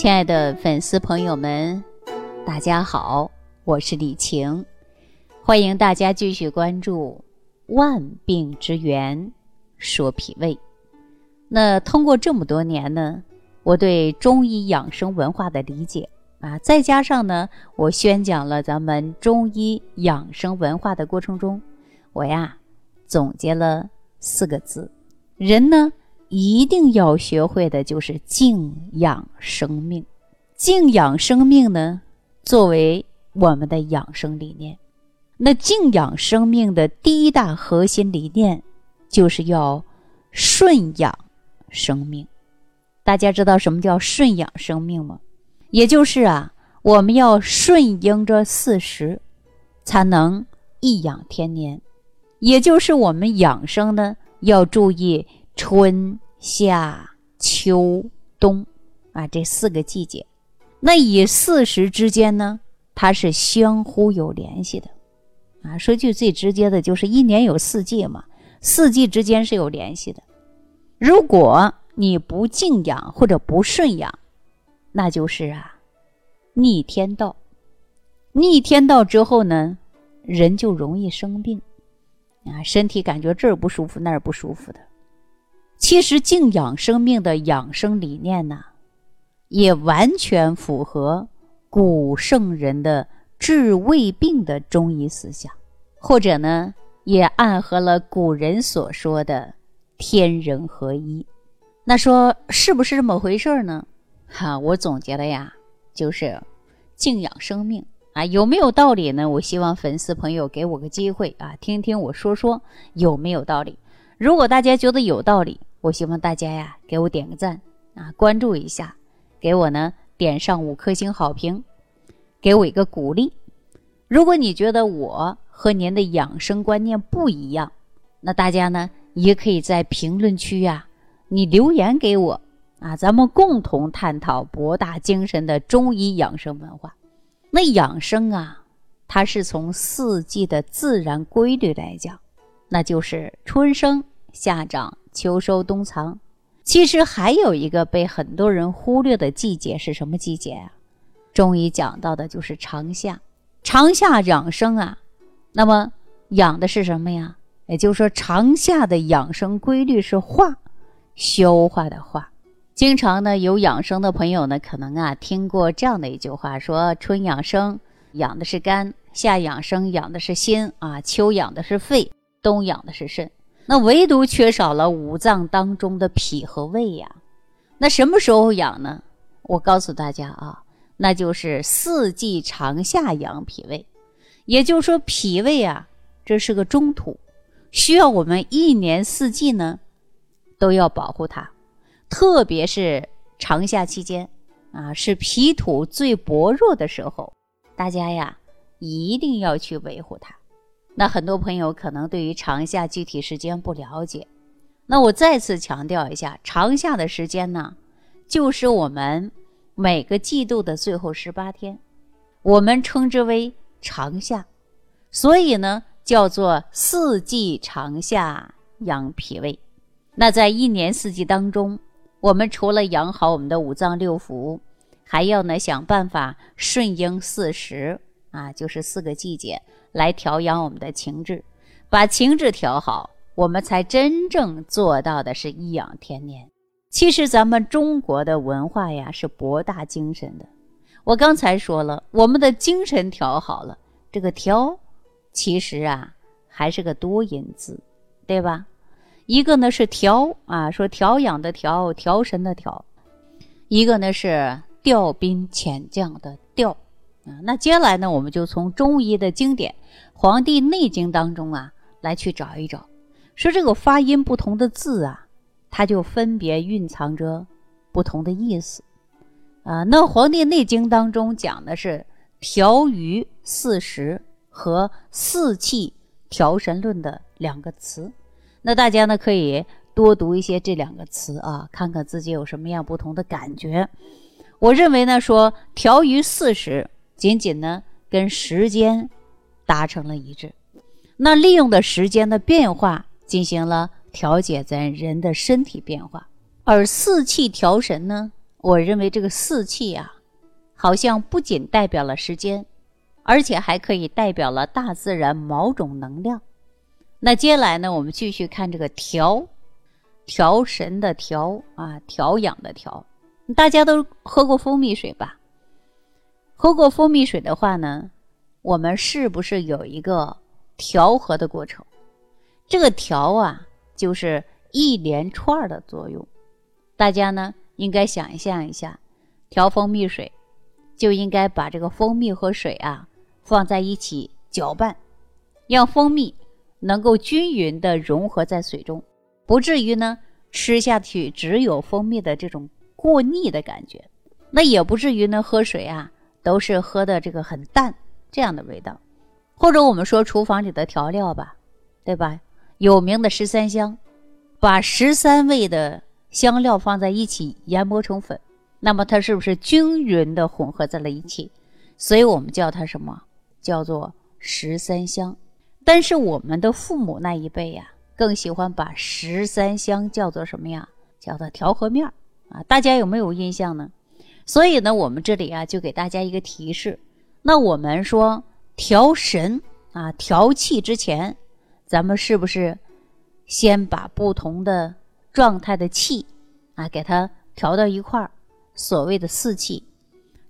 亲爱的粉丝朋友们，大家好，我是李晴，欢迎大家继续关注《万病之源说脾胃》。那通过这么多年呢，我对中医养生文化的理解啊，再加上呢，我宣讲了咱们中医养生文化的过程中，我呀总结了四个字：人呢。一定要学会的就是静养生命。静养生命呢，作为我们的养生理念，那静养生命的第一大核心理念，就是要顺养生命。大家知道什么叫顺养生命吗？也就是啊，我们要顺应着四时，才能颐养天年。也就是我们养生呢，要注意。春夏秋冬，啊，这四个季节，那以四时之间呢，它是相互有联系的，啊，说句最直接的，就是一年有四季嘛，四季之间是有联系的。如果你不静养或者不顺养，那就是啊，逆天道。逆天道之后呢，人就容易生病，啊，身体感觉这儿不舒服那儿不舒服的。其实静养生命的养生理念呢，也完全符合古圣人的治未病的中医思想，或者呢，也暗合了古人所说的天人合一。那说是不是这么回事呢？哈，我总结了呀，就是静养生命啊，有没有道理呢？我希望粉丝朋友给我个机会啊，听听我说说有没有道理。如果大家觉得有道理，我希望大家呀，给我点个赞啊，关注一下，给我呢点上五颗星好评，给我一个鼓励。如果你觉得我和您的养生观念不一样，那大家呢也可以在评论区呀，你留言给我啊，咱们共同探讨博大精深的中医养生文化。那养生啊，它是从四季的自然规律来讲，那就是春生夏长。秋收冬藏，其实还有一个被很多人忽略的季节是什么季节啊？中医讲到的就是长夏。长夏养生啊，那么养的是什么呀？也就是说，长夏的养生规律是化，消化的化。经常呢，有养生的朋友呢，可能啊听过这样的一句话：说春养生养的是肝，夏养生养的是心啊，秋养的是肺，冬养的是肾。那唯独缺少了五脏当中的脾和胃呀。那什么时候养呢？我告诉大家啊，那就是四季长夏养脾胃。也就是说，脾胃啊，这是个中土，需要我们一年四季呢都要保护它。特别是长夏期间啊，是脾土最薄弱的时候，大家呀一定要去维护它。那很多朋友可能对于长夏具体时间不了解，那我再次强调一下，长夏的时间呢，就是我们每个季度的最后十八天，我们称之为长夏，所以呢叫做四季长夏养脾胃。那在一年四季当中，我们除了养好我们的五脏六腑，还要呢想办法顺应四时啊，就是四个季节。来调养我们的情志，把情志调好，我们才真正做到的是颐养天年。其实咱们中国的文化呀是博大精深的。我刚才说了，我们的精神调好了，这个调，其实啊还是个多音字，对吧？一个呢是调啊，说调养的调，调神的调；一个呢是调兵遣将的调。啊，那接下来呢，我们就从中医的经典《黄帝内经》当中啊，来去找一找，说这个发音不同的字啊，它就分别蕴藏着不同的意思。啊，那《黄帝内经》当中讲的是调于四时和四气调神论的两个词，那大家呢可以多读一些这两个词啊，看看自己有什么样不同的感觉。我认为呢，说调于四时。仅仅呢，跟时间达成了一致，那利用的时间的变化进行了调节咱人的身体变化，而四气调神呢，我认为这个四气啊，好像不仅代表了时间，而且还可以代表了大自然某种能量。那接下来呢，我们继续看这个调，调神的调啊，调养的调。大家都喝过蜂蜜水吧？喝过蜂蜜水的话呢，我们是不是有一个调和的过程？这个调啊，就是一连串的作用。大家呢？应该想象一下，调蜂蜜水，就应该把这个蜂蜜和水啊放在一起搅拌，让蜂蜜能够均匀的融合在水中，不至于呢吃下去只有蜂蜜的这种过腻的感觉，那也不至于呢喝水啊都是喝的这个很淡这样的味道，或者我们说厨房里的调料吧，对吧？有名的十三香，把十三味的。香料放在一起研磨成粉，那么它是不是均匀的混合在了一起？所以我们叫它什么？叫做十三香。但是我们的父母那一辈呀，更喜欢把十三香叫做什么呀？叫做调和面儿啊！大家有没有印象呢？所以呢，我们这里啊就给大家一个提示：那我们说调神啊、调气之前，咱们是不是先把不同的？状态的气，啊，给它调到一块儿，所谓的四气，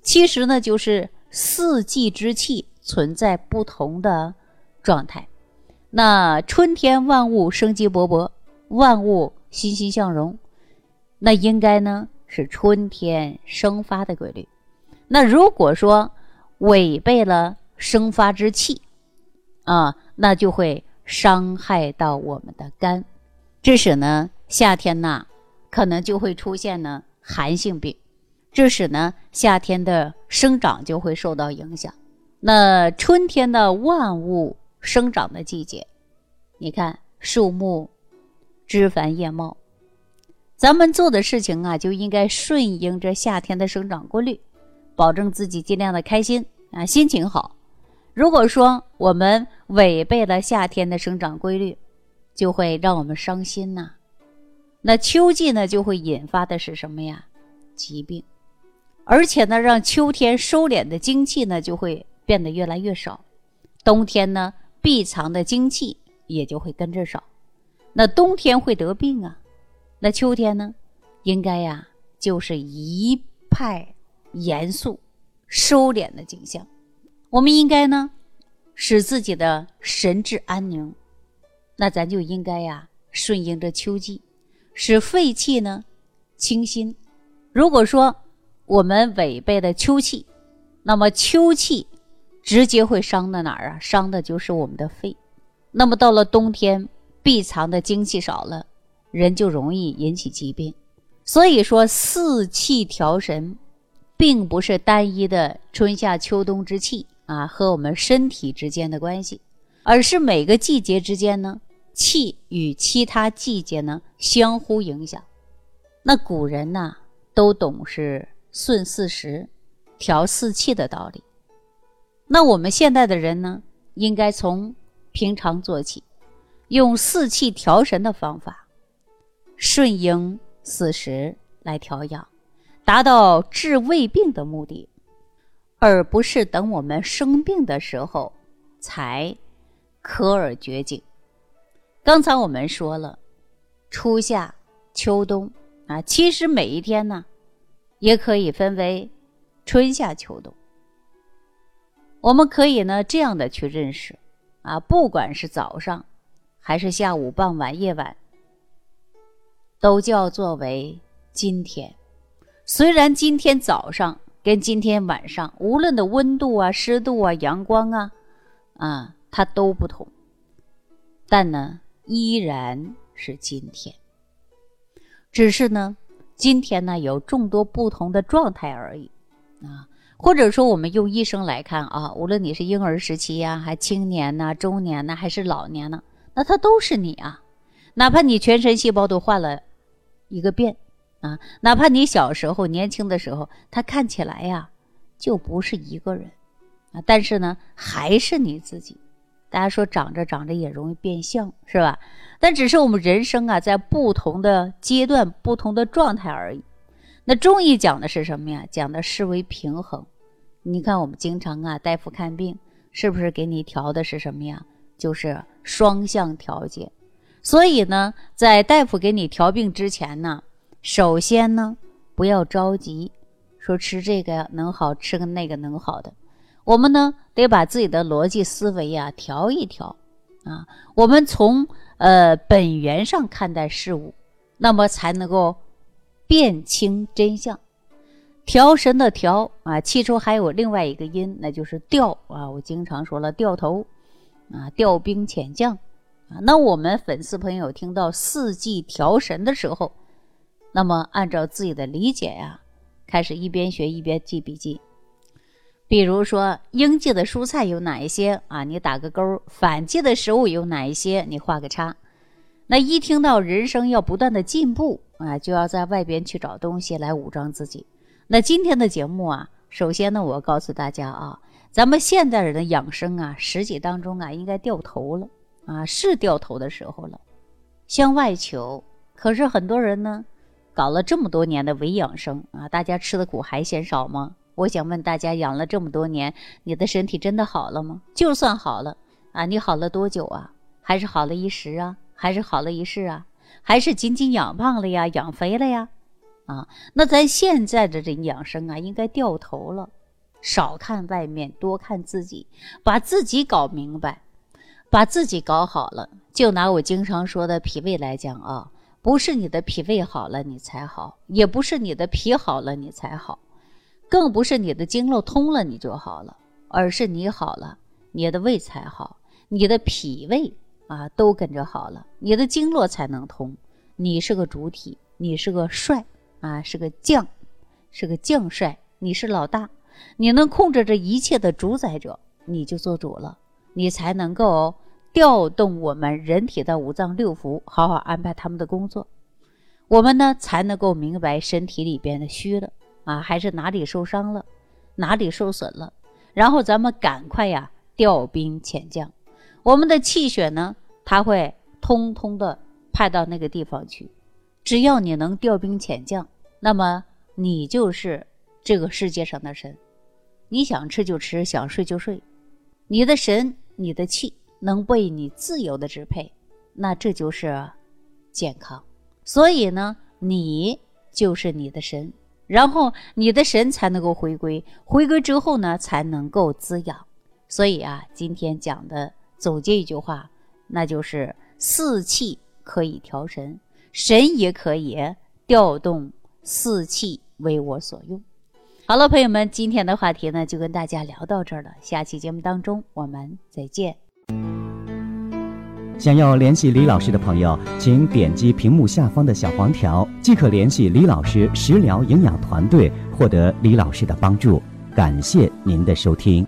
其实呢就是四季之气存在不同的状态。那春天万物生机勃勃，万物欣欣向荣，那应该呢是春天生发的规律。那如果说违背了生发之气，啊，那就会伤害到我们的肝，致使呢。夏天呢，可能就会出现呢寒性病，致使呢夏天的生长就会受到影响。那春天的万物生长的季节，你看树木枝繁叶茂，咱们做的事情啊就应该顺应着夏天的生长规律，保证自己尽量的开心啊，心情好。如果说我们违背了夏天的生长规律，就会让我们伤心呐。那秋季呢，就会引发的是什么呀？疾病，而且呢，让秋天收敛的精气呢，就会变得越来越少。冬天呢，闭藏的精气也就会跟着少。那冬天会得病啊。那秋天呢，应该呀，就是一派严肃、收敛的景象。我们应该呢，使自己的神志安宁。那咱就应该呀，顺应着秋季。使肺气呢清新。如果说我们违背了秋气，那么秋气直接会伤到哪儿啊？伤的就是我们的肺。那么到了冬天，闭藏的精气少了，人就容易引起疾病。所以说，四气调神，并不是单一的春夏秋冬之气啊和我们身体之间的关系，而是每个季节之间呢。气与其他季节呢相互影响，那古人呐都懂是顺四时、调四气的道理。那我们现代的人呢，应该从平常做起，用四气调神的方法，顺应四时来调养，达到治胃病的目的，而不是等我们生病的时候才科而绝境。刚才我们说了，初夏、秋冬啊，其实每一天呢，也可以分为春夏秋冬。我们可以呢这样的去认识啊，不管是早上，还是下午、傍晚、夜晚，都叫作为今天。虽然今天早上跟今天晚上，无论的温度啊、湿度啊、阳光啊，啊，它都不同，但呢。依然是今天，只是呢，今天呢有众多不同的状态而已啊。或者说，我们用一生来看啊，无论你是婴儿时期呀，还青年呐、中年呐，还是老年呢，那它都是你啊。哪怕你全身细胞都换了一个变啊，哪怕你小时候年轻的时候，他看起来呀就不是一个人啊，但是呢，还是你自己。大家说长着长着也容易变相，是吧？但只是我们人生啊，在不同的阶段、不同的状态而已。那中医讲的是什么呀？讲的是为平衡。你看我们经常啊，大夫看病是不是给你调的是什么呀？就是双向调节。所以呢，在大夫给你调病之前呢，首先呢，不要着急，说吃这个能好，吃个那个能好的。我们呢，得把自己的逻辑思维呀调一调啊。我们从呃本源上看待事物，那么才能够辨清真相。调神的调啊，其中还有另外一个音，那就是调啊。我经常说了，调头啊，调兵遣将。那我们粉丝朋友听到四季调神的时候，那么按照自己的理解呀，开始一边学一边记笔记。比如说应季的蔬菜有哪一些啊？你打个勾。反季的食物有哪一些？你画个叉。那一听到人生要不断的进步啊，就要在外边去找东西来武装自己。那今天的节目啊，首先呢，我告诉大家啊，咱们现代人的养生啊，实际当中啊，应该掉头了。啊，是掉头的时候了，向外求。可是很多人呢，搞了这么多年的伪养生啊，大家吃的苦还嫌少吗？我想问大家，养了这么多年，你的身体真的好了吗？就算好了啊，你好了多久啊？还是好了一时啊？还是好了一世啊？还是仅仅养胖了呀？养肥了呀？啊，那咱现在的这养生啊，应该掉头了，少看外面，多看自己，把自己搞明白。把自己搞好了，就拿我经常说的脾胃来讲啊，不是你的脾胃好了你才好，也不是你的脾好了你才好，更不是你的经络通了你就好了，而是你好了，你的胃才好，你的脾胃啊都跟着好了，你的经络才能通。你是个主体，你是个帅啊，是个将，是个将帅，你是老大，你能控制这一切的主宰者，你就做主了。你才能够调动我们人体的五脏六腑，好好安排他们的工作。我们呢才能够明白身体里边的虚了啊，还是哪里受伤了，哪里受损了。然后咱们赶快呀调兵遣将，我们的气血呢，它会通通的派到那个地方去。只要你能调兵遣将，那么你就是这个世界上的神。你想吃就吃，想睡就睡。你的神，你的气能被你自由的支配，那这就是健康。所以呢，你就是你的神，然后你的神才能够回归，回归之后呢，才能够滋养。所以啊，今天讲的总结一句话，那就是四气可以调神，神也可以调动四气为我所用。好了，朋友们，今天的话题呢就跟大家聊到这儿了。下期节目当中我们再见。想要联系李老师的朋友，请点击屏幕下方的小黄条，即可联系李老师食疗营养团队，获得李老师的帮助。感谢您的收听。